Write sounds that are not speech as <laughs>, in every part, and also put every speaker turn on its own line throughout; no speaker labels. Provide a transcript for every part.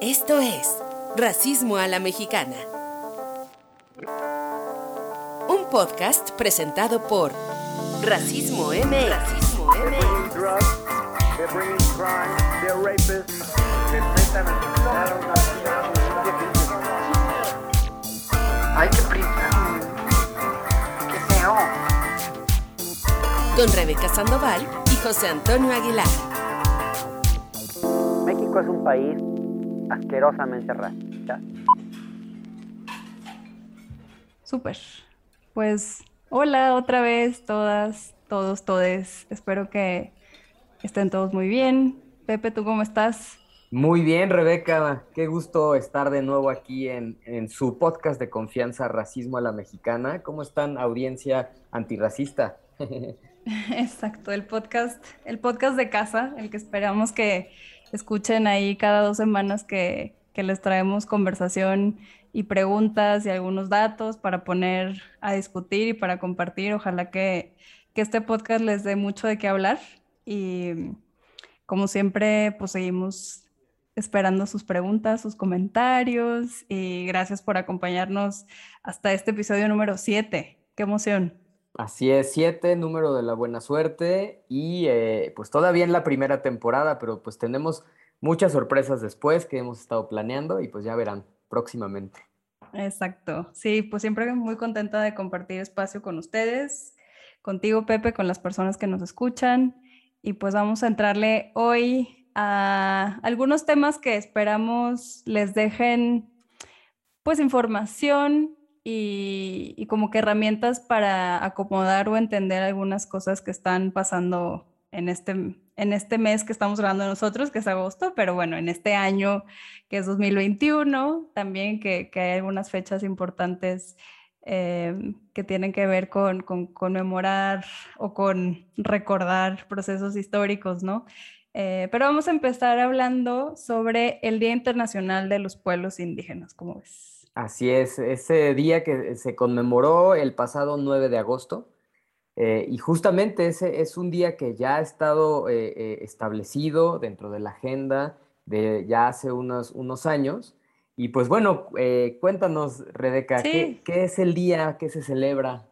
Esto es Racismo a la Mexicana. Un podcast presentado por Racismo M. Racismo M.
Ay, qué prisa. Qué feo.
Con Rebeca Sandoval y José Antonio Aguilar.
México es un país asquerosamente racista.
Súper. Pues hola otra vez todas, todos, todes. Espero que estén todos muy bien. Pepe, ¿tú cómo estás?
Muy bien, Rebeca. Qué gusto estar de nuevo aquí en, en, su podcast de confianza Racismo a la Mexicana. ¿Cómo están, audiencia antirracista? <laughs> <laughs>
Exacto, el podcast, el podcast de casa, el que esperamos que escuchen ahí cada dos semanas que, que les traemos conversación y preguntas y algunos datos para poner a discutir y para compartir. Ojalá que, que este podcast les dé mucho de qué hablar y como siempre, pues seguimos esperando sus preguntas, sus comentarios y gracias por acompañarnos hasta este episodio número 7. ¡Qué emoción!
Así es, 7, número de la buena suerte y eh, pues todavía en la primera temporada, pero pues tenemos muchas sorpresas después que hemos estado planeando y pues ya verán próximamente.
Exacto, sí, pues siempre muy contenta de compartir espacio con ustedes, contigo Pepe, con las personas que nos escuchan y pues vamos a entrarle hoy a algunos temas que esperamos les dejen pues información y, como que herramientas para acomodar o entender algunas cosas que están pasando en este, en este mes que estamos grabando nosotros, que es agosto, pero bueno, en este año que es 2021, también que, que hay algunas fechas importantes eh, que tienen que ver con, con conmemorar o con recordar procesos históricos, ¿no? Eh, pero vamos a empezar hablando sobre el Día Internacional de los Pueblos Indígenas, ¿cómo ves?
Así es, ese día que se conmemoró el pasado 9 de agosto, eh, y justamente ese es un día que ya ha estado eh, eh, establecido dentro de la agenda de ya hace unos, unos años. Y pues bueno, eh, cuéntanos, Rebeca,
Sí.
¿qué, ¿qué es el día que se celebra?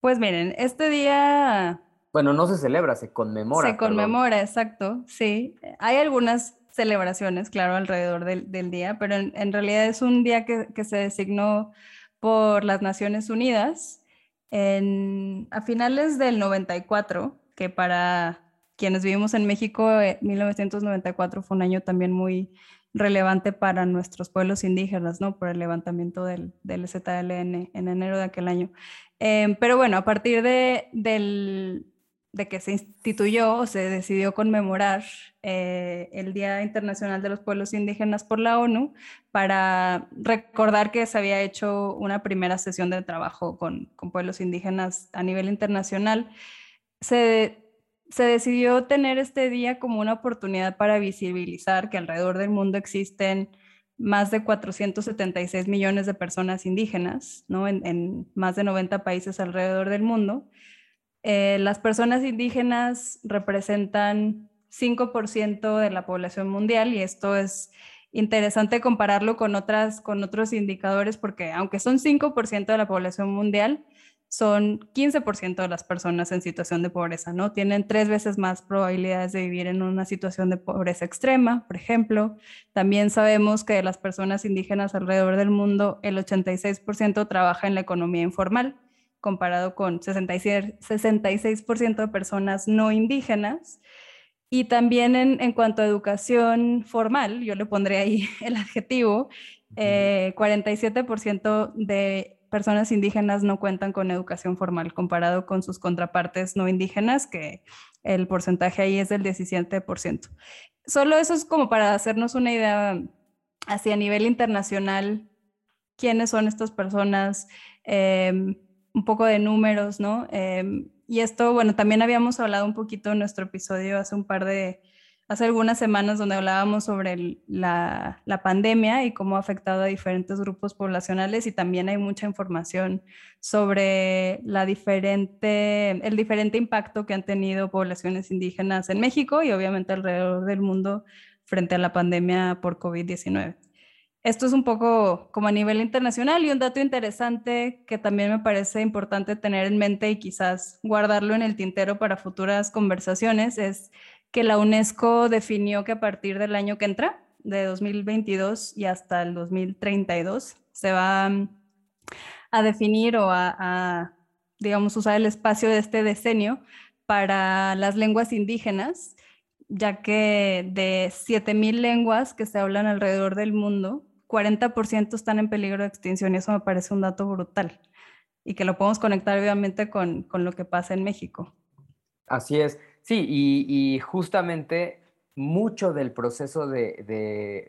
Pues miren, este día
Bueno, no se celebra, se conmemora.
se
perdón.
conmemora, exacto, sí. Hay algunas celebraciones, claro, alrededor del, del día, pero en, en realidad es un día que, que se designó por las Naciones Unidas en, a finales del 94, que para quienes vivimos en México, eh, 1994 fue un año también muy relevante para nuestros pueblos indígenas, ¿no? Por el levantamiento del, del ZLN en enero de aquel año. Eh, pero bueno, a partir de, del, de que se instituyó o se decidió conmemorar eh, el Día Internacional de los Pueblos Indígenas por la ONU para recordar que se había hecho una primera sesión de trabajo con, con pueblos indígenas a nivel internacional, se, se decidió tener este día como una oportunidad para visibilizar que alrededor del mundo existen más de 476 millones de personas indígenas, ¿no? en, en más de 90 países alrededor del mundo. Eh, las personas indígenas representan 5% de la población mundial y esto es interesante compararlo con, otras, con otros indicadores porque aunque son 5% de la población mundial, son 15% de las personas en situación de pobreza, ¿no? Tienen tres veces más probabilidades de vivir en una situación de pobreza extrema, por ejemplo. También sabemos que de las personas indígenas alrededor del mundo, el 86% trabaja en la economía informal, comparado con 66%, 66 de personas no indígenas. Y también en, en, cuanto a educación formal, yo le pondré ahí <laughs> el adjetivo, eh, 47% de personas indígenas no cuentan con educación formal comparado con sus contrapartes no indígenas, que el porcentaje ahí es del 17%. Solo eso es como para hacernos una idea hacia nivel internacional, quiénes son estas personas, eh, un poco de números, ¿no? Eh, y esto, bueno, también habíamos hablado un poquito en nuestro episodio hace un par de, hace algunas semanas donde hablábamos sobre la, la, pandemia y cómo ha afectado a diferentes grupos poblacionales y también hay mucha información sobre la diferente, el diferente impacto que han tenido poblaciones indígenas en México y obviamente alrededor del mundo frente a la pandemia por COVID-19. Esto es un poco como a nivel internacional y un dato interesante que también me parece importante tener en mente y quizás guardarlo en el tintero para futuras conversaciones es que la UNESCO definió que a partir del año que entra, de 2022 y hasta el 2032, se va a definir o a, digamos, usar el espacio de este decenio para las lenguas indígenas, ya que de 7.000 lenguas que se hablan alrededor del mundo, 40% están en peligro de extinción y eso me parece un dato brutal y que lo podemos conectar obviamente con, con lo que pasa en México.
Así es, sí, y, justamente mucho del proceso de,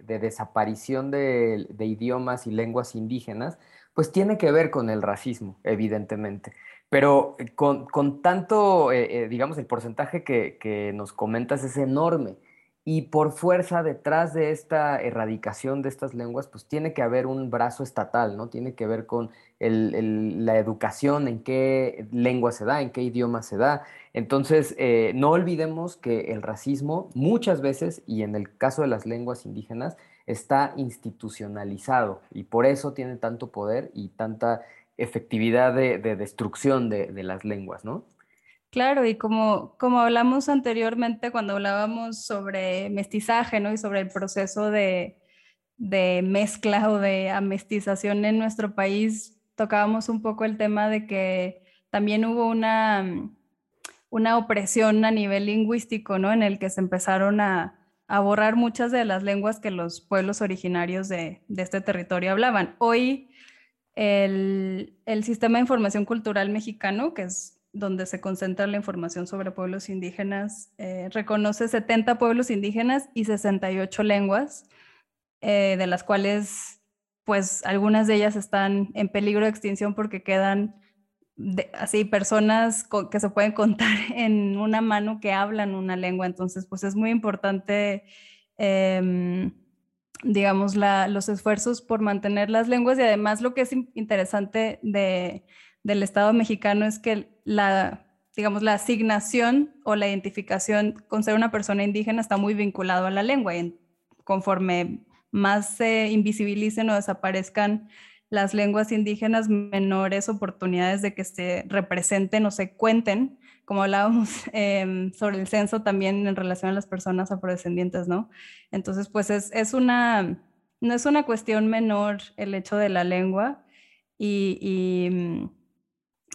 de, desaparición de, idiomas y lenguas indígenas, pues tiene que ver con el racismo, evidentemente. Pero con, con tanto, eh, eh, digamos, el porcentaje que nos comentas es enorme. Y por fuerza detrás de esta erradicación de estas lenguas, pues tiene que haber un brazo estatal, ¿no? Tiene que ver con la educación, en qué lengua se da, en qué idioma se da. Entonces, eh, no olvidemos que el racismo muchas veces, y en el caso de las lenguas indígenas, está institucionalizado y por eso tiene tanto poder y tanta efectividad de, destrucción de, de las lenguas, ¿no?
Claro, y como, como hablamos anteriormente cuando hablábamos sobre mestizaje, ¿no? Y sobre el proceso de, mezcla o de amestización en nuestro país, tocábamos un poco el tema de que también hubo una, una opresión a nivel lingüístico, ¿no? En el que se empezaron a, borrar muchas de las lenguas que los pueblos originarios de, este territorio hablaban. Hoy el, el, Sistema de Información Cultural Mexicano, que es donde se concentra la información sobre pueblos indígenas, eh, reconoce 70 pueblos indígenas y 68 lenguas, eh, de las cuales pues algunas de ellas están en peligro de extinción porque quedan así personas que se pueden contar <laughs> en una mano que hablan una lengua. Entonces, pues es muy importante, em, digamos, los esfuerzos por mantener las lenguas y además lo que es interesante de del Estado mexicano es que la, digamos, la asignación o la identificación con ser una persona indígena está muy vinculado a la lengua y conforme más se invisibilicen o desaparezcan las lenguas indígenas, menores oportunidades de que se representen o se cuenten, como hablábamos <laughs> em, sobre el censo también en relación a las personas afrodescendientes, ¿no? Entonces, pues es, es una, no es una cuestión menor el hecho de la lengua y mm,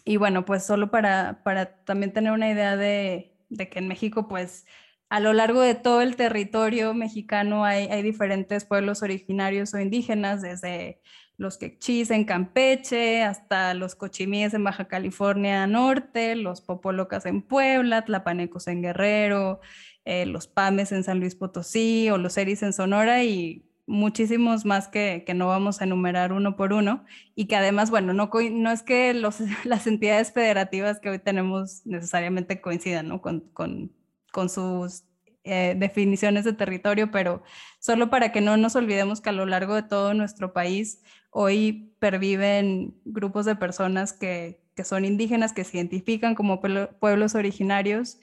y bueno, pues solo para, para también tener una idea de, de, que en México, pues a lo largo de todo el territorio mexicano hay, hay diferentes pueblos originarios o indígenas, desde los quechís en Campeche hasta los cochimíes en Baja California Norte, los popolocas en Puebla, tlapanecos en Guerrero, eh, los pames en San Luis Potosí o los eris en Sonora y muchísimos más que, que, no vamos a enumerar uno por uno y que además, bueno, no, no es que los, <laughs> las entidades federativas que hoy tenemos necesariamente coincidan ¿no? con, con, con, sus eh, definiciones de territorio, pero solo para que no nos olvidemos que a lo largo de todo nuestro país hoy perviven grupos de personas que, que son indígenas, que se identifican como pueblos originarios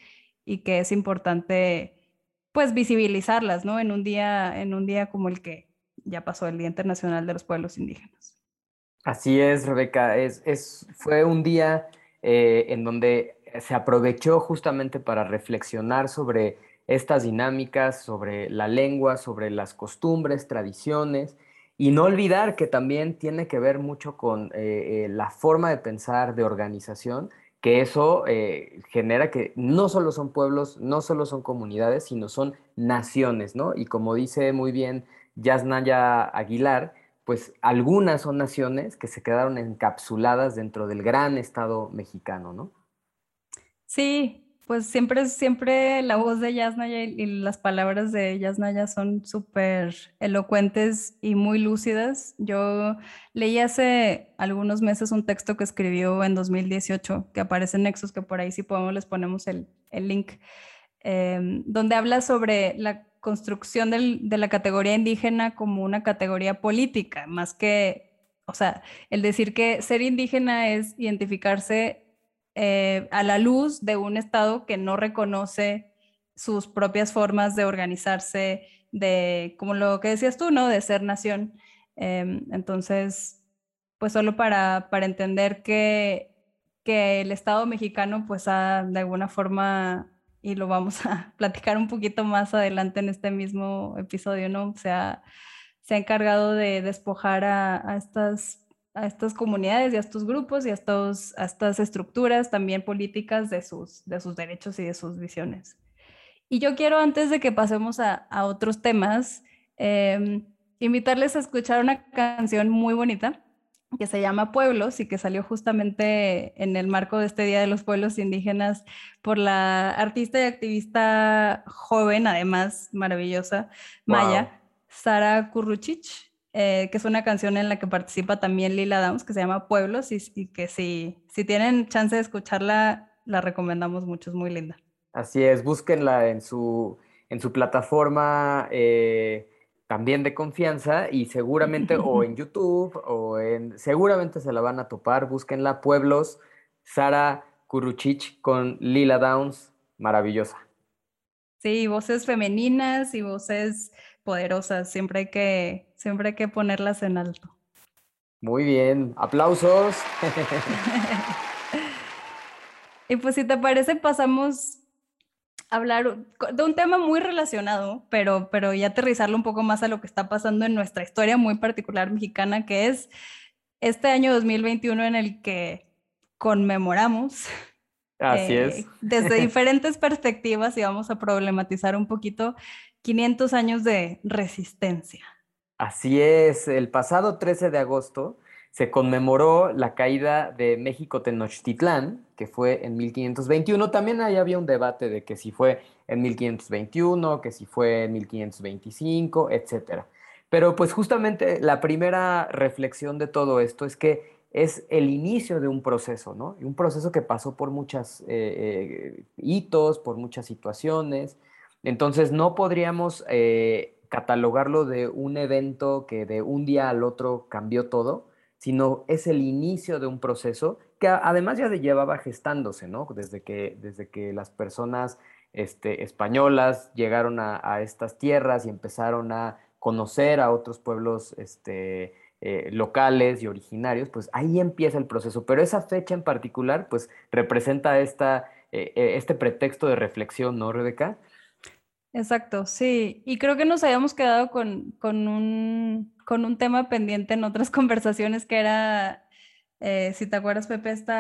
y que es importante pues visibilizarlas, ¿no? En un día, en un día como el que ya pasó el Día Internacional de los Pueblos Indígenas.
Así es, Rebeca. Es, fue un día eh, en donde se aprovechó justamente para reflexionar sobre estas dinámicas, sobre la lengua, sobre las costumbres, tradiciones, y no olvidar que también tiene que ver mucho con eh, eh, la forma de pensar, de organización, que eso eh, genera que no solo son pueblos, no solo son comunidades, sino son naciones, ¿no? Y como dice muy bien Yasnaya Aguilar, pues algunas son naciones que se quedaron encapsuladas dentro del gran Estado mexicano, ¿no?
Sí, pues siempre, siempre la voz de Yasnaya y, las palabras de Yasnaya son súper elocuentes y muy lúcidas. Yo leí hace algunos meses un texto que escribió en 2018, que aparece en Nexus, que por ahí si podemos les ponemos el, link, em, donde habla sobre la construcción de la categoría indígena como una categoría política, más que, o sea, el decir que ser indígena es identificarse eh, a la luz de un Estado que no reconoce sus propias formas de organizarse, de, como lo que decías tú, ¿no? De ser nación. Em, entonces, pues solo para, para entender que, que el Estado mexicano pues ha de alguna forma, y lo vamos a <laughs> platicar un poquito más adelante en este mismo episodio, ¿no? Se ha encargado de despojar a, a estas a estas comunidades y a estos grupos y a, estos, a estas estructuras también políticas de sus, de sus derechos y de sus visiones. Y yo quiero, antes de que pasemos a, a otros temas, em, invitarles a escuchar una canción muy bonita que se llama Pueblos y que salió justamente en el marco de este Día de los Pueblos Indígenas por la artista y activista joven, además maravillosa, Maya, Sara Kurruchich, eh, que es una canción en la que participa también Lila Downs, que se llama Pueblos y, y que si, si tienen chance de escucharla, la recomendamos mucho, es muy linda.
Así es, búsquenla en su, en su plataforma eh, también de confianza y seguramente o en <laughs> YouTube o en, seguramente se la van a topar, búsquenla, Pueblos, Sara Kuruchich con Lila Downs, maravillosa.
Sí, voces femeninas y voces poderosas, siempre hay que, siempre hay que ponerlas en alto.
Muy bien, aplausos. <laughs>
y pues si te parece, pasamos hablar de un tema muy relacionado, pero, pero ya aterrizarlo un poco más a lo que está pasando en nuestra historia muy particular mexicana, que es este año 2021 en el que conmemoramos.
Así eh, es.
Desde <laughs> diferentes perspectivas y vamos a problematizar un poquito 500 años de resistencia.
Así es, el pasado 13 de agosto se conmemoró la caída de México Tenochtitlán, que fue en 1521. También ahí había un debate de que si fue en 1521, que si fue en 1525, etc. Pero pues justamente la primera reflexión de todo esto es que es el inicio de un proceso, ¿no? Un proceso que pasó por muchos eh, eh, hitos, por muchas situaciones. Entonces no podríamos eh, catalogarlo de un evento que de un día al otro cambió todo, sino es el inicio de un proceso que además ya llevaba gestándose, ¿no? Desde que, desde que las personas este, españolas llegaron a, estas tierras y empezaron a conocer a otros pueblos este, eh, locales y originarios, pues ahí empieza el proceso. Pero esa fecha en particular, pues representa esta, eh, este pretexto de reflexión, ¿no, Rebeca?
Exacto, sí. Y creo que nos habíamos quedado con, con, un, con un tema pendiente en otras <laughs> conversaciones que era, eh, si te acuerdas, Pepe, este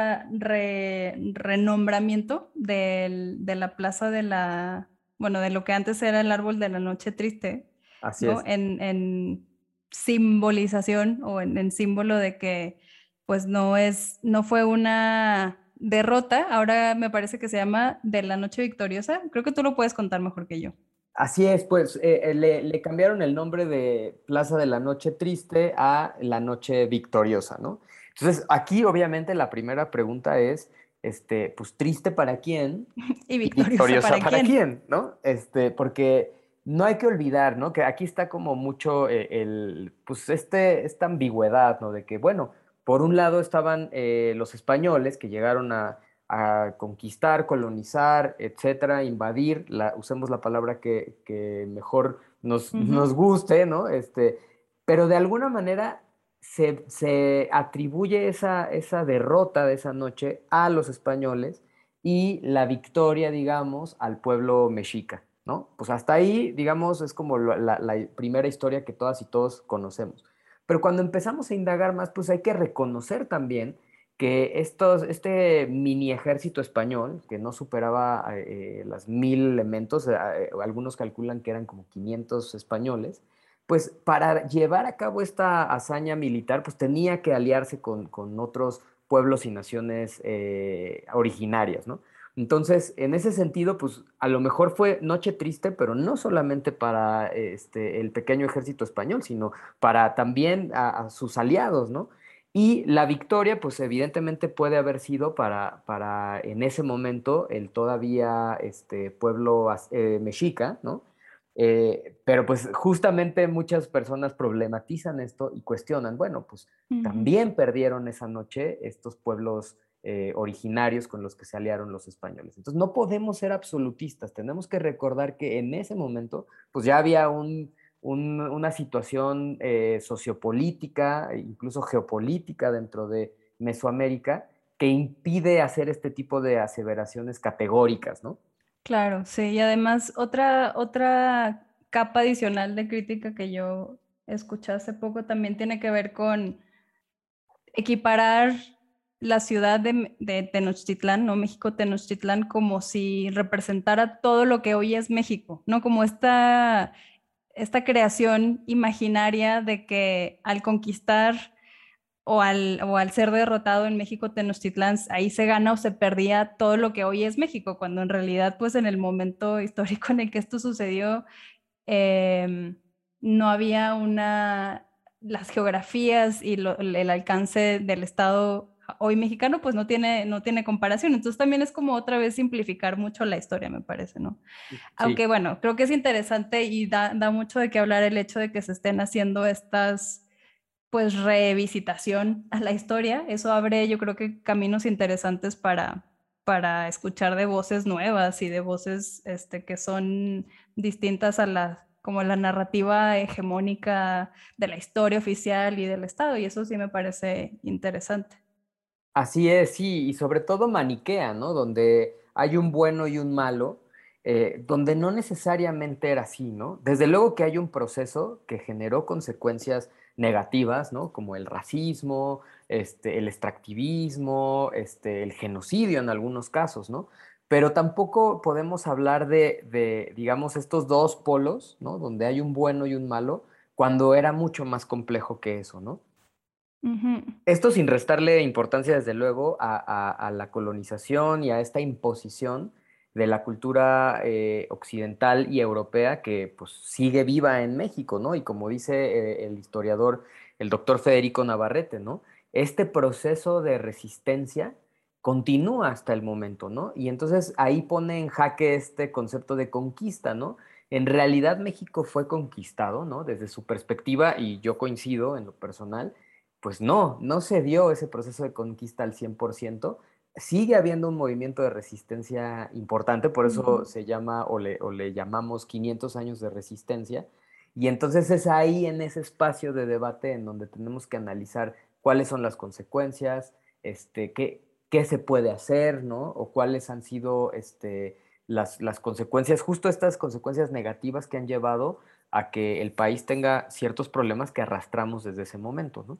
renombramiento de la plaza de la, bueno, de lo que antes era el árbol de la noche triste.
Así es.
En, en, simbolización o en, en símbolo de que pues no es, no fue una derrota, ahora me parece que se llama De la Noche Victoriosa. Creo que tú lo puedes contar mejor que yo.
Así es, pues eh, eh, le, cambiaron el nombre de Plaza de la Noche Triste a La Noche Victoriosa, ¿no? Entonces, aquí obviamente la primera pregunta es, este, pues triste para quién <laughs>
y victoriosa, para, quién?
¿no? Este, porque no hay que olvidar, ¿no? Que aquí está como mucho eh, el, pues este, esta ambigüedad, ¿no? De que, bueno, por un lado estaban los españoles que llegaron a, a conquistar, colonizar, etcétera, invadir, la, usemos la palabra que, mejor nos, nos, guste, ¿no? Este, pero de alguna manera se, atribuye esa, esa derrota de esa noche a los españoles y la victoria, digamos, al pueblo mexica, ¿no? Pues hasta ahí, digamos, es como la, la primera historia que todas y todos conocemos. Pero cuando empezamos a indagar más, pues hay que reconocer también que estos, este mini ejército español, que no superaba eh, las mil elementos, eh, eh, algunos calculan que eran como 500 españoles, pues para llevar a cabo esta hazaña militar, pues tenía que aliarse con, otros pueblos y naciones originarias, ¿no? Entonces, en ese sentido, pues a lo mejor fue noche triste, pero no solamente para este, el pequeño ejército español, sino para también a sus aliados, ¿no? Y la victoria, pues evidentemente puede haber sido para, para en ese momento el todavía este, pueblo eh, mexica, ¿no? Eh, pero pues justamente muchas personas problematizan esto y cuestionan, bueno, pues también perdieron esa noche estos pueblos eh, originarios con los que se aliaron los españoles. Entonces no podemos ser absolutistas, tenemos que recordar que en ese momento pues ya había una situación eh, sociopolítica, incluso geopolítica dentro de Mesoamérica que impide hacer este tipo de aseveraciones categóricas, ¿no?
Claro, sí, y además otra, otra capa adicional de crítica que yo escuché hace poco también tiene que ver con equiparar la ciudad de, Tenochtitlán, ¿no? México Tenochtitlán, como si representara todo lo que hoy es México, ¿no? Como esta, esta creación imaginaria de que al conquistar o al, o al ser derrotado en México Tenochtitlán, ahí se gana o se perdía todo lo que hoy es México, cuando en realidad, pues en el momento histórico en el que esto sucedió, em, no había una, las geografías y el alcance del Estado hoy mexicano, pues no tiene, no tiene comparación. Entonces también es como otra vez simplificar mucho la historia, me parece, ¿no? Aunque bueno, creo que es interesante y da, da mucho de qué hablar el hecho de que se estén haciendo estas pues revisitación a la historia. Eso abre yo creo que caminos interesantes para, para escuchar de voces nuevas y de voces este, que son distintas a la, como la narrativa hegemónica de la historia oficial y del Estado. Y eso sí me parece interesante.
Así es, sí, y sobre todo maniquea, ¿no? Donde hay un bueno y un malo, eh, donde no necesariamente era así, ¿no? Desde luego que hay un proceso que generó consecuencias negativas, ¿no? Como el racismo, este, el extractivismo, este, el genocidio en algunos casos, ¿no? Pero tampoco podemos hablar de, digamos, estos dos polos, ¿no? Donde hay un bueno y un malo, cuando era mucho más complejo que eso, ¿no? Esto sin restarle importancia, desde luego, a, la colonización y a esta imposición de la cultura eh, occidental y europea que pues sigue viva en México, ¿no? Y como dice eh, el historiador, el doctor Federico Navarrete, ¿no? Este proceso de resistencia continúa hasta el momento, ¿no? Y entonces ahí pone en jaque este concepto de conquista, ¿no? En realidad México fue conquistado, ¿no? Desde su perspectiva, y yo coincido en lo personal, pues no, no se dio ese proceso de conquista al 100%, sigue habiendo un movimiento de resistencia importante, por eso se llama o le, o le, llamamos 500 años de resistencia. Y entonces es ahí en ese espacio de debate en donde tenemos que analizar cuáles son las consecuencias, este, qué, qué se puede hacer, ¿no? O cuáles han sido este, las, las consecuencias, justo estas consecuencias negativas que han llevado a que el país tenga ciertos problemas que arrastramos desde ese momento, ¿no?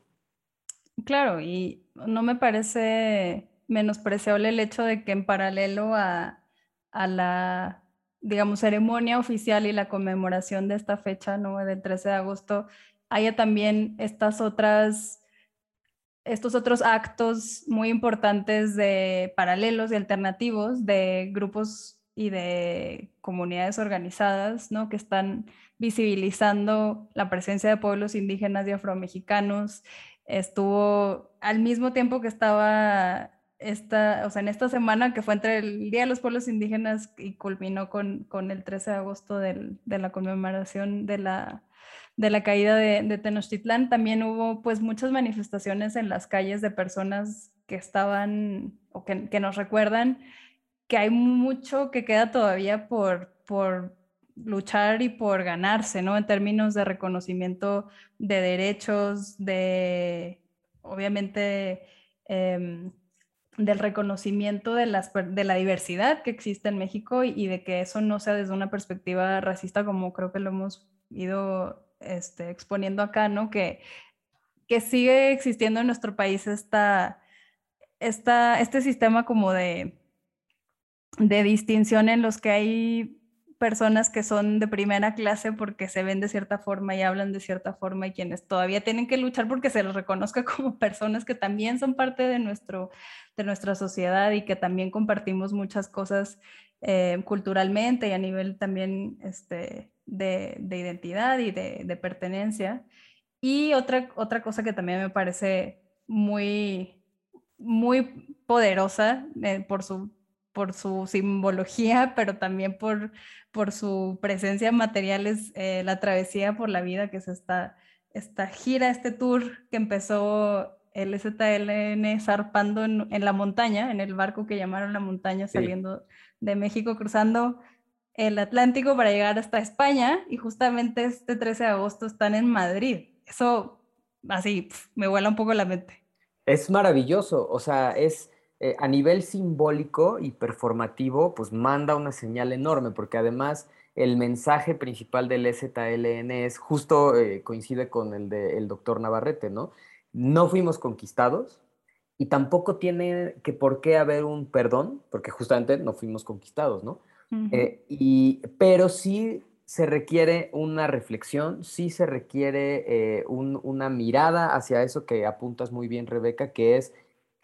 Claro, y no me parece menospreciable el hecho de que en paralelo a, la, digamos, ceremonia oficial y la conmemoración de esta fecha, ¿no? Del 13 de agosto, haya también estas otras, estos otros actos muy importantes de paralelos y alternativos de grupos y de comunidades organizadas, ¿no? Que están visibilizando la presencia de pueblos indígenas y afromexicanos. Estuvo al mismo tiempo que estaba esta, o sea, en esta semana que fue entre el Día de los Pueblos Indígenas y culminó con, con el 13 de agosto del, de la conmemoración de la, de la caída de, Tenochtitlán, también hubo pues muchas manifestaciones en las calles de personas que estaban o que, que nos recuerdan que hay mucho que queda todavía por, por luchar y por ganarse, ¿no? En términos de reconocimiento de derechos, de, obviamente, eh, del reconocimiento de, las, de la diversidad que existe en México y, de que eso no sea desde una perspectiva racista como creo que lo hemos ido este, exponiendo acá, ¿no? Que, que sigue existiendo en nuestro país esta, esta, este sistema como de, de distinción en los que hay personas que son de primera clase porque se ven de cierta forma y hablan de cierta forma y quienes todavía tienen que luchar porque se les reconozca <laughs> como personas que también son parte de, nuestro, de nuestra sociedad y que también compartimos muchas cosas eh, culturalmente y a nivel también este, de, de, identidad y de, de, pertenencia. Y otra, otra cosa que también me parece muy, muy poderosa eh, por su por su simbología, pero también por, por su presencia material, es la travesía por la vida, que es esta, esta gira, este tour que empezó el ZLN zarpando en, en, la montaña, en el barco que llamaron la montaña, saliendo de México, cruzando el Atlántico para llegar hasta España y justamente este 13 de agosto están en Madrid. Eso así me vuela un poco la mente.
Es maravilloso, o sea, es eh, a nivel simbólico y performativo, pues manda una señal enorme, porque además el mensaje principal del EZLN es justo eh, coincide con el del doctor Navarrete, ¿no? No fuimos conquistados y tampoco tiene que por qué haber un perdón, porque justamente no fuimos conquistados, ¿no? Eh, y, pero sí se requiere una reflexión, sí se requiere eh, una mirada hacia eso que apuntas muy bien, Rebeca, que es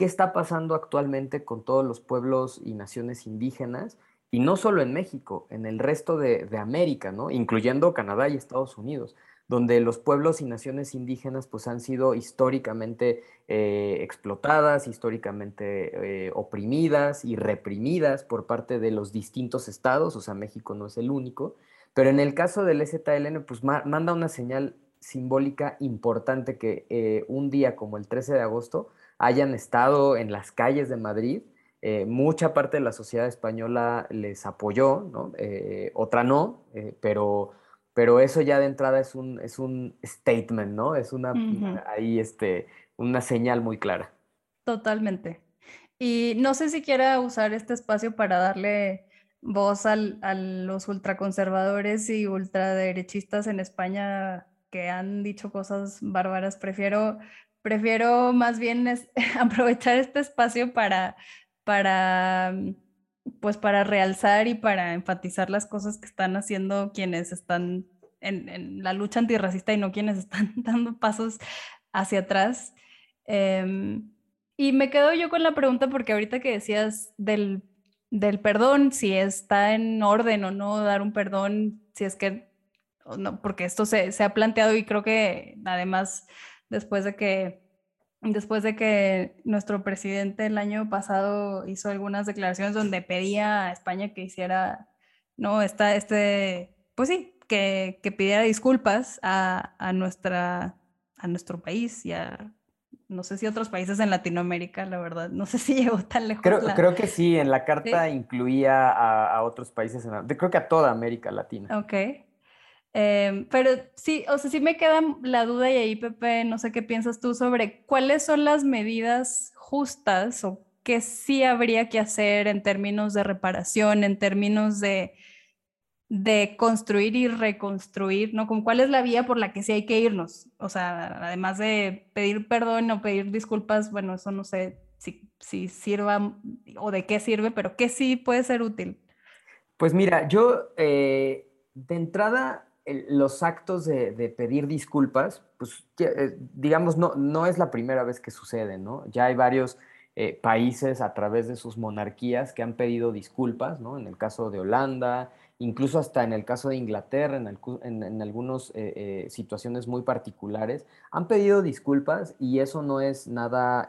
qué está pasando actualmente con todos los pueblos y naciones indígenas, y no solo en México, en el resto de, América, ¿no? incluyendo Canadá y Estados Unidos donde los pueblos y naciones indígenas pues han sido históricamente eh, explotadas, históricamente eh, oprimidas y reprimidas por parte de los distintos estados, o sea, México no es el único, pero en el caso del EZLN pues manda una señal simbólica importante que eh, un día como el 13 de agosto hayan estado en las calles de Madrid, mucha parte de la sociedad española les apoyó, ¿no? otra no, pero pero eso ya de entrada es un, es un statement, ¿no? Es una, ahí este, una señal muy clara.
Totalmente. Y no sé si quiera usar este espacio para darle voz al, a los ultraconservadores y ultraderechistas en España que han dicho cosas bárbaras. Prefiero, prefiero más bien <laughs> aprovechar este espacio para, para pues para realzar y para enfatizar las cosas que están haciendo quienes están en, la lucha antirracista y no quienes <laughs> están dando pasos hacia atrás. Em, y me quedo yo con la pregunta porque ahorita que decías del, del perdón, si está en orden o no dar un perdón, si es que, no, porque esto se, se ha planteado y creo que además después de que después de que nuestro presidente el año pasado hizo algunas declaraciones donde pedía a España que hiciera, no, esta, este, pues sí, que, que pidiera disculpas a, a, nuestra, a nuestro país y a, no sé si otros países en Latinoamérica, la verdad, no sé si <laughs> llegó tan lejos.
Creo, creo que sí, en la carta incluía a, a, otros países, en, creo que a toda América Latina.
Ok. Em, pero sí, o sea, sí me queda la duda y ahí, Pepe, no sé qué piensas tú sobre cuáles son las medidas justas o qué sí habría que hacer en términos de reparación, en términos de, de construir y reconstruir, ¿no? Como cuál es la vía por la que sí hay que irnos. O sea, además de pedir perdón o pedir disculpas, bueno, eso no sé si, si sirva o de qué sirve, pero qué sí puede ser útil.
Pues mira, yo eh, de entrada los actos de, pedir disculpas, pues eh, digamos, no, no es la primera vez que sucede, ¿no? Ya hay varios eh, países a través de sus monarquías que han pedido disculpas, ¿no? En el caso de Holanda, incluso hasta en el caso de Inglaterra, en, en, algunas eh, situaciones muy particulares, han pedido disculpas y eso no es nada,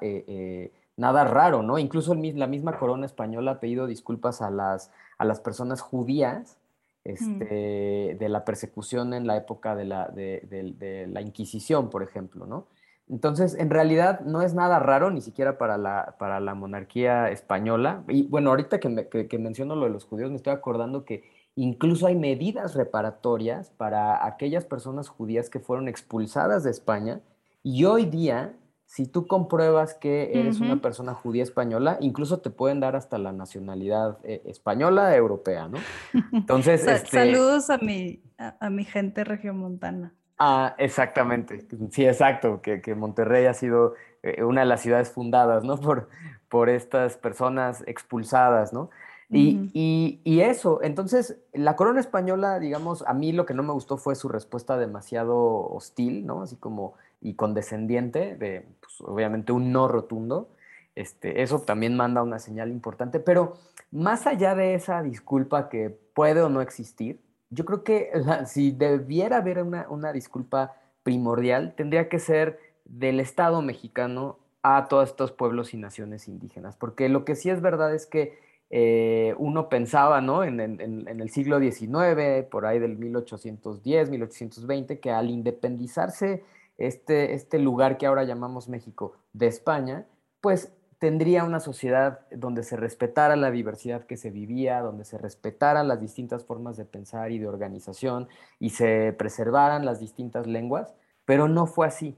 nada raro, ¿no? Incluso la misma corona española ha pedido disculpas a las, a las personas judías este, de la persecución en la época de la, de, la, Inquisición, por ejemplo, ¿no? Entonces, en realidad no es nada raro, ni siquiera para la, para la monarquía española. Y bueno, ahorita que, que, menciono lo de los judíos, me estoy acordando que incluso hay medidas reparatorias para aquellas personas judías que fueron expulsadas de España y hoy día si tú compruebas que eres una persona judía española, incluso te pueden dar hasta la nacionalidad eh, española europea, ¿no? <laughs>
Entonces, este saludos a mi, a, mi gente regiomontana.
Ah, exactamente. Sí, exacto, que, que Monterrey ha sido eh, una de las ciudades fundadas, ¿no? Por, por estas personas expulsadas, ¿no? Y, y, y, eso, entonces, la corona española, digamos, a mí lo que no me gustó fue su respuesta demasiado hostil, ¿no? Así como y condescendiente, de obviamente un no rotundo. Este, eso también manda una señal importante, pero más allá de esa disculpa que puede o no existir, yo creo que <laughs> si debiera haber una, una disculpa primordial, tendría que ser del Estado mexicano a todos estos pueblos y naciones indígenas, porque lo que sí es verdad es que eh, uno pensaba, ¿no? En, en, en, el siglo XIX, por ahí del 1810, 1820, que al independizarse este, este lugar que ahora llamamos México de España, pues tendría una sociedad donde se respetara la diversidad que se vivía, donde se respetaran las distintas formas de pensar y de organización y se preservaran las distintas lenguas, pero no fue así.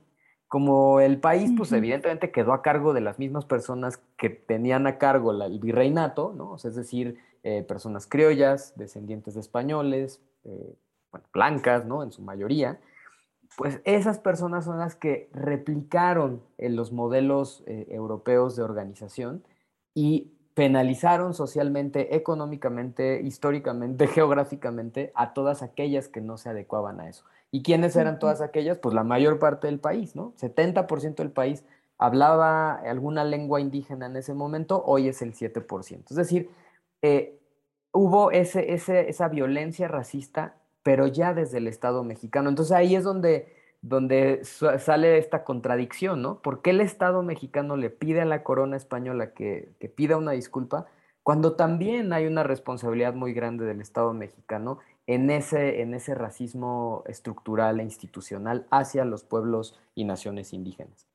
Como el país, pues evidentemente quedó a cargo de las mismas personas que tenían a cargo el virreinato, ¿no? es decir, eh, personas criollas, descendientes de españoles, eh, bueno, blancas, ¿no? En su mayoría, pues esas personas son las que replicaron en los modelos eh, europeos de organización y penalizaron socialmente, económicamente, históricamente, <laughs> geográficamente a todas aquellas que no se adecuaban a eso. ¿Y quiénes eran todas aquellas? Pues la mayor parte del país, ¿no? 70% del país hablaba alguna lengua indígena en ese momento, hoy es el 7%. Es decir, eh, hubo ese, esa violencia racista pero ya desde el Estado mexicano. Entonces ahí es donde, donde sale esta contradicción, ¿no? ¿Por qué el Estado mexicano le pide a la corona española que, que pida una disculpa cuando también hay una responsabilidad muy grande del Estado mexicano en ese, en ese racismo estructural e institucional hacia los pueblos y naciones indígenas?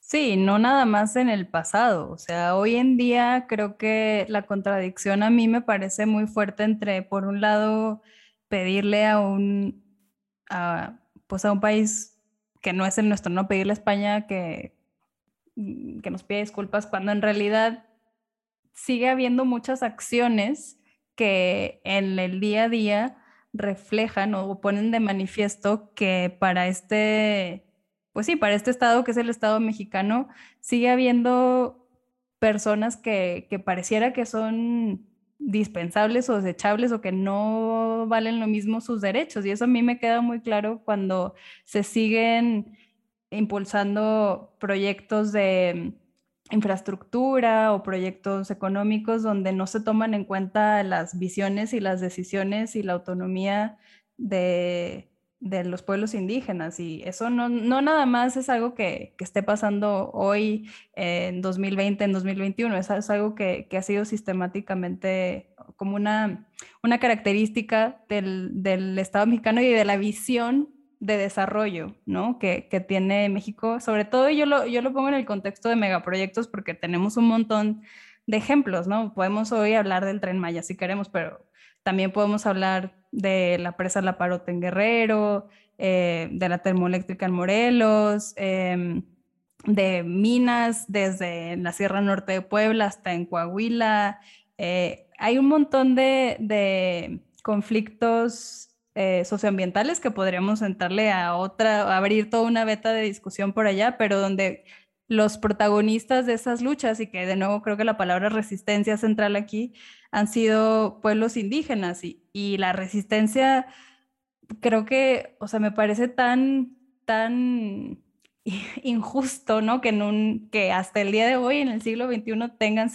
Sí, no nada más en el pasado. O sea, hoy en día creo que la contradicción a mí me parece muy fuerte entre, por un lado, pedirle a un, pues a un país que no es el nuestro, no pedirle a España que, mm, que nos pida disculpas cuando en realidad sigue habiendo muchas acciones que en el día a día reflejan o ponen de manifiesto que para este, pues sí, para este estado que es el estado mexicano, sigue habiendo personas que, que pareciera que son dispensables o desechables o que no valen lo mismo sus derechos. Y eso a mí me queda muy claro cuando se siguen impulsando proyectos de infraestructura o proyectos económicos donde no se toman en cuenta las visiones y las decisiones y la autonomía de, de los pueblos indígenas y eso no, no nada más es algo que, que esté pasando hoy en 2020, en 2021, es, es algo que, que, ha sido sistemáticamente como una, una característica del, del, Estado mexicano y de la visión de desarrollo ¿no? que, que tiene México, sobre todo yo lo, yo lo pongo en el contexto de megaproyectos porque tenemos un montón de ejemplos, ¿no? Podemos hoy hablar del tren Maya si queremos, pero también podemos hablar de la presa La Parote en Guerrero, eh, de la termoeléctrica en Morelos, em, de minas desde la Sierra Norte de Puebla hasta en Coahuila. Eh, hay un montón de, conflictos eh, socioambientales que podríamos sentarle a otra, abrir toda una beta de discusión por allá, pero donde los protagonistas de esas luchas, y que de nuevo creo que la palabra resistencia central aquí, han sido pueblos indígenas y, la resistencia, creo que, o sea, me parece tan, tan <laughs> injusto, ¿no? Que, en un, que hasta el día de hoy, en el siglo XXI, tengan,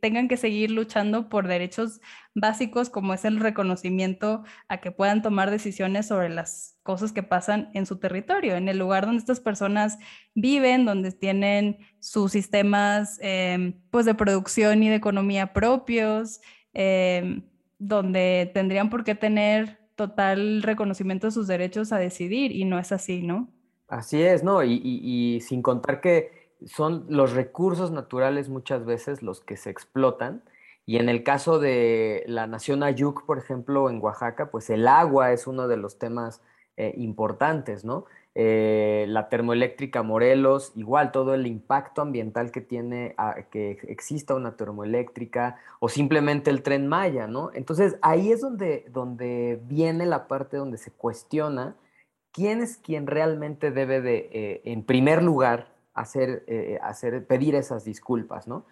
tengan que seguir luchando por derechos básicos como es el reconocimiento a que puedan tomar decisiones sobre las cosas que pasan en su territorio, en el lugar donde estas personas viven, donde tienen sus sistemas em, pues de producción y de economía propios, em, donde tendrían por qué tener total reconocimiento de sus derechos a decidir y no es así, ¿no?
Así es, ¿no? Y, sin contar que son los recursos naturales muchas veces los que se explotan. Y en el caso de la nación Ayuk, por ejemplo, en Oaxaca, pues el agua es uno de los temas eh, importantes, ¿no? Eh, la termoeléctrica Morelos, igual todo el impacto ambiental que tiene que exista una termoeléctrica o simplemente el tren Maya, ¿no? Entonces ahí es donde, donde viene la parte donde se cuestiona quién es quien realmente debe de, eh, en primer lugar, hacer, eh, hacer, pedir esas disculpas, ¿no?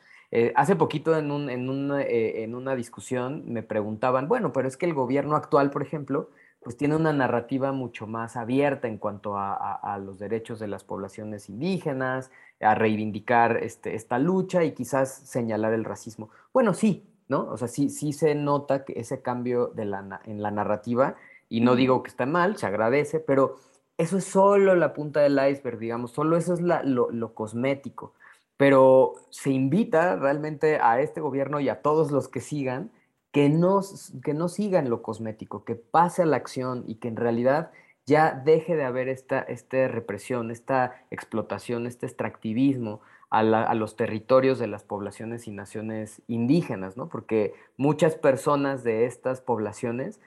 hace poquito en, un, en, en una discusión me preguntaban, bueno, pero es que el gobierno actual, por ejemplo, pues tiene una narrativa mucho más abierta en cuanto a, los derechos de las poblaciones indígenas, a reivindicar este, esta lucha y quizás señalar el racismo. Bueno, sí, ¿no? O sea, sí, sí se nota que ese cambio de la, en la narrativa, y no digo que está mal, se agradece, pero eso es solo la punta del iceberg, digamos, solo eso es lo, lo cosmético. Pero se invita realmente a este gobierno y a todos los que sigan que no, que no sigan lo cosmético, que pase a la acción y que en realidad ya deje de haber esta, esta represión, esta explotación, este extractivismo a, a, los territorios de las poblaciones y naciones indígenas, ¿no? Porque muchas personas de estas poblaciones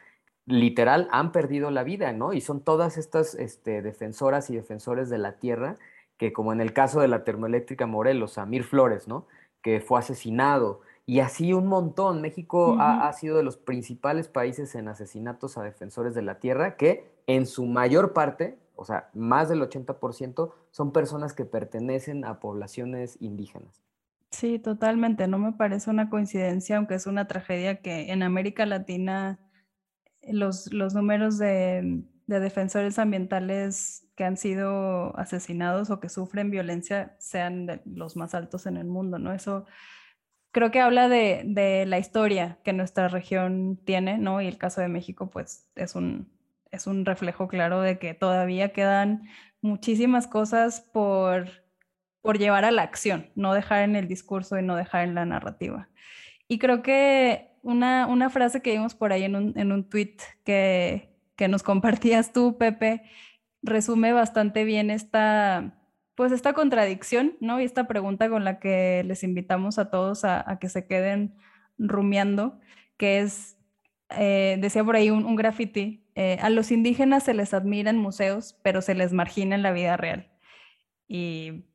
literal han perdido la vida, ¿no? Y son todas estas este, defensoras y defensores de la tierra que, como en el caso de la termoeléctrica Morelos, Amir Flores, ¿no? Que fue asesinado. Y así un montón. México ha, ha, sido de los principales países en asesinatos a defensores de la tierra, que en su mayor parte, o sea, más del 80%, son personas que pertenecen a poblaciones indígenas.
Sí, totalmente. No me parece una coincidencia, aunque es una tragedia que en América Latina los, los números de, de, defensores ambientales que han sido asesinados o que sufren violencia sean los más altos en el mundo, ¿no? Eso creo que habla de, de, la historia que nuestra región tiene, ¿no? Y el caso de México, pues, es un, es un reflejo claro de que todavía quedan muchísimas cosas por, por llevar a la acción, no dejar en el discurso y no dejar en la narrativa. Y creo que una, una frase que vimos por ahí en un, en un tweet que, que nos compartías tú, Pepe, resume bastante bien esta, pues esta contradicción, ¿no? Y esta pregunta con la que les invitamos a todos a, que se queden rumiando, que es, eh, decía por ahí un, un graffiti, eh, a los indígenas se les admira en museos, pero se les margina en la vida real. Y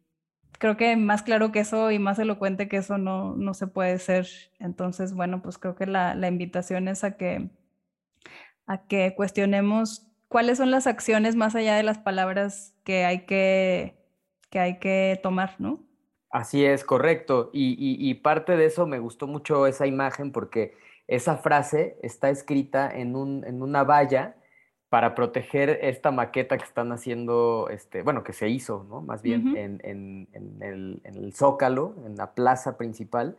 creo que más claro que eso y más elocuente que eso no, no se puede ser. Entonces, bueno, pues creo que la, la invitación es a que, a que cuestionemos cuáles son las acciones más allá de las palabras que hay que, que, hay que tomar, ¿no?
Así es, correcto. Y, y, y, parte de eso me gustó mucho esa imagen porque esa frase está escrita en, un, en una valla para proteger esta maqueta que están haciendo, este, bueno, que se hizo, ¿no? Más bien uh -huh. en, en, en, el, en, el, Zócalo, en la plaza principal.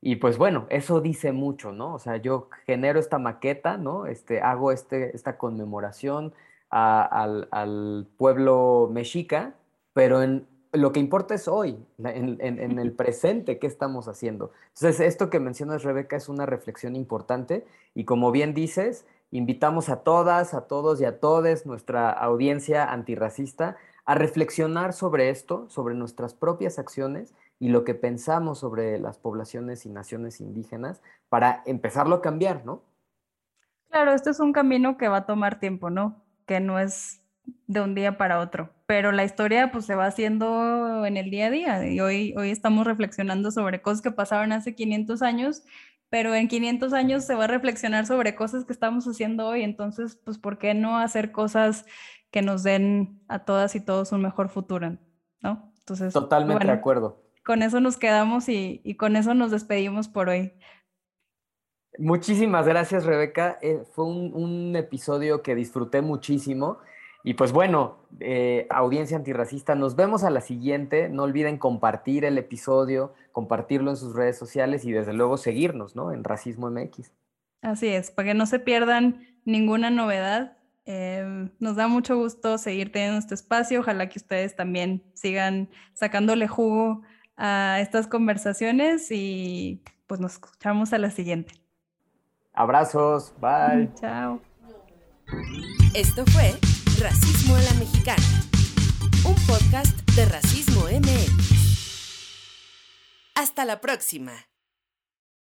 Y pues bueno, eso dice mucho, ¿no? O sea, yo genero esta maqueta, ¿no? Este, hago este, esta conmemoración a, al, al, pueblo mexica, pero en, lo que importa es hoy, en, en, el presente, qué estamos haciendo. Entonces, esto que mencionas, Rebeca, es una reflexión importante y como bien dices, Invitamos a todas, a todos y a todes, nuestra audiencia antirracista, a reflexionar sobre esto, sobre nuestras propias acciones y lo que pensamos sobre las poblaciones y naciones indígenas para empezarlo a cambiar, ¿no?
Claro, este es un camino que va a tomar tiempo, ¿no? Que no es de un día para otro, pero la historia pues se va haciendo en el día a día y hoy, hoy estamos reflexionando sobre cosas que pasaron hace 500 años pero en 500 años se va a reflexionar sobre cosas que estamos haciendo hoy, entonces, pues, ¿por qué no hacer cosas que nos den a todas y todos un mejor futuro? ¿No?
Entonces, totalmente bueno, de acuerdo.
Con eso nos quedamos y, y, con eso nos despedimos por hoy.
Muchísimas gracias, Rebeca. Eh, fue un, un episodio que disfruté muchísimo. Y pues bueno, eh, audiencia antirracista, nos vemos a la siguiente. No olviden compartir el episodio, compartirlo en sus redes sociales y desde luego seguirnos, ¿no? En Racismo MX.
Así es, para que no se pierdan ninguna novedad. Eh, nos da mucho gusto seguir teniendo este espacio. Ojalá que ustedes también sigan sacándole jugo a estas conversaciones y pues nos escuchamos a la siguiente.
Abrazos, bye.
Chao.
Esto fue Racismo a la Mexicana, un podcast de Racismo MX. Hasta la próxima.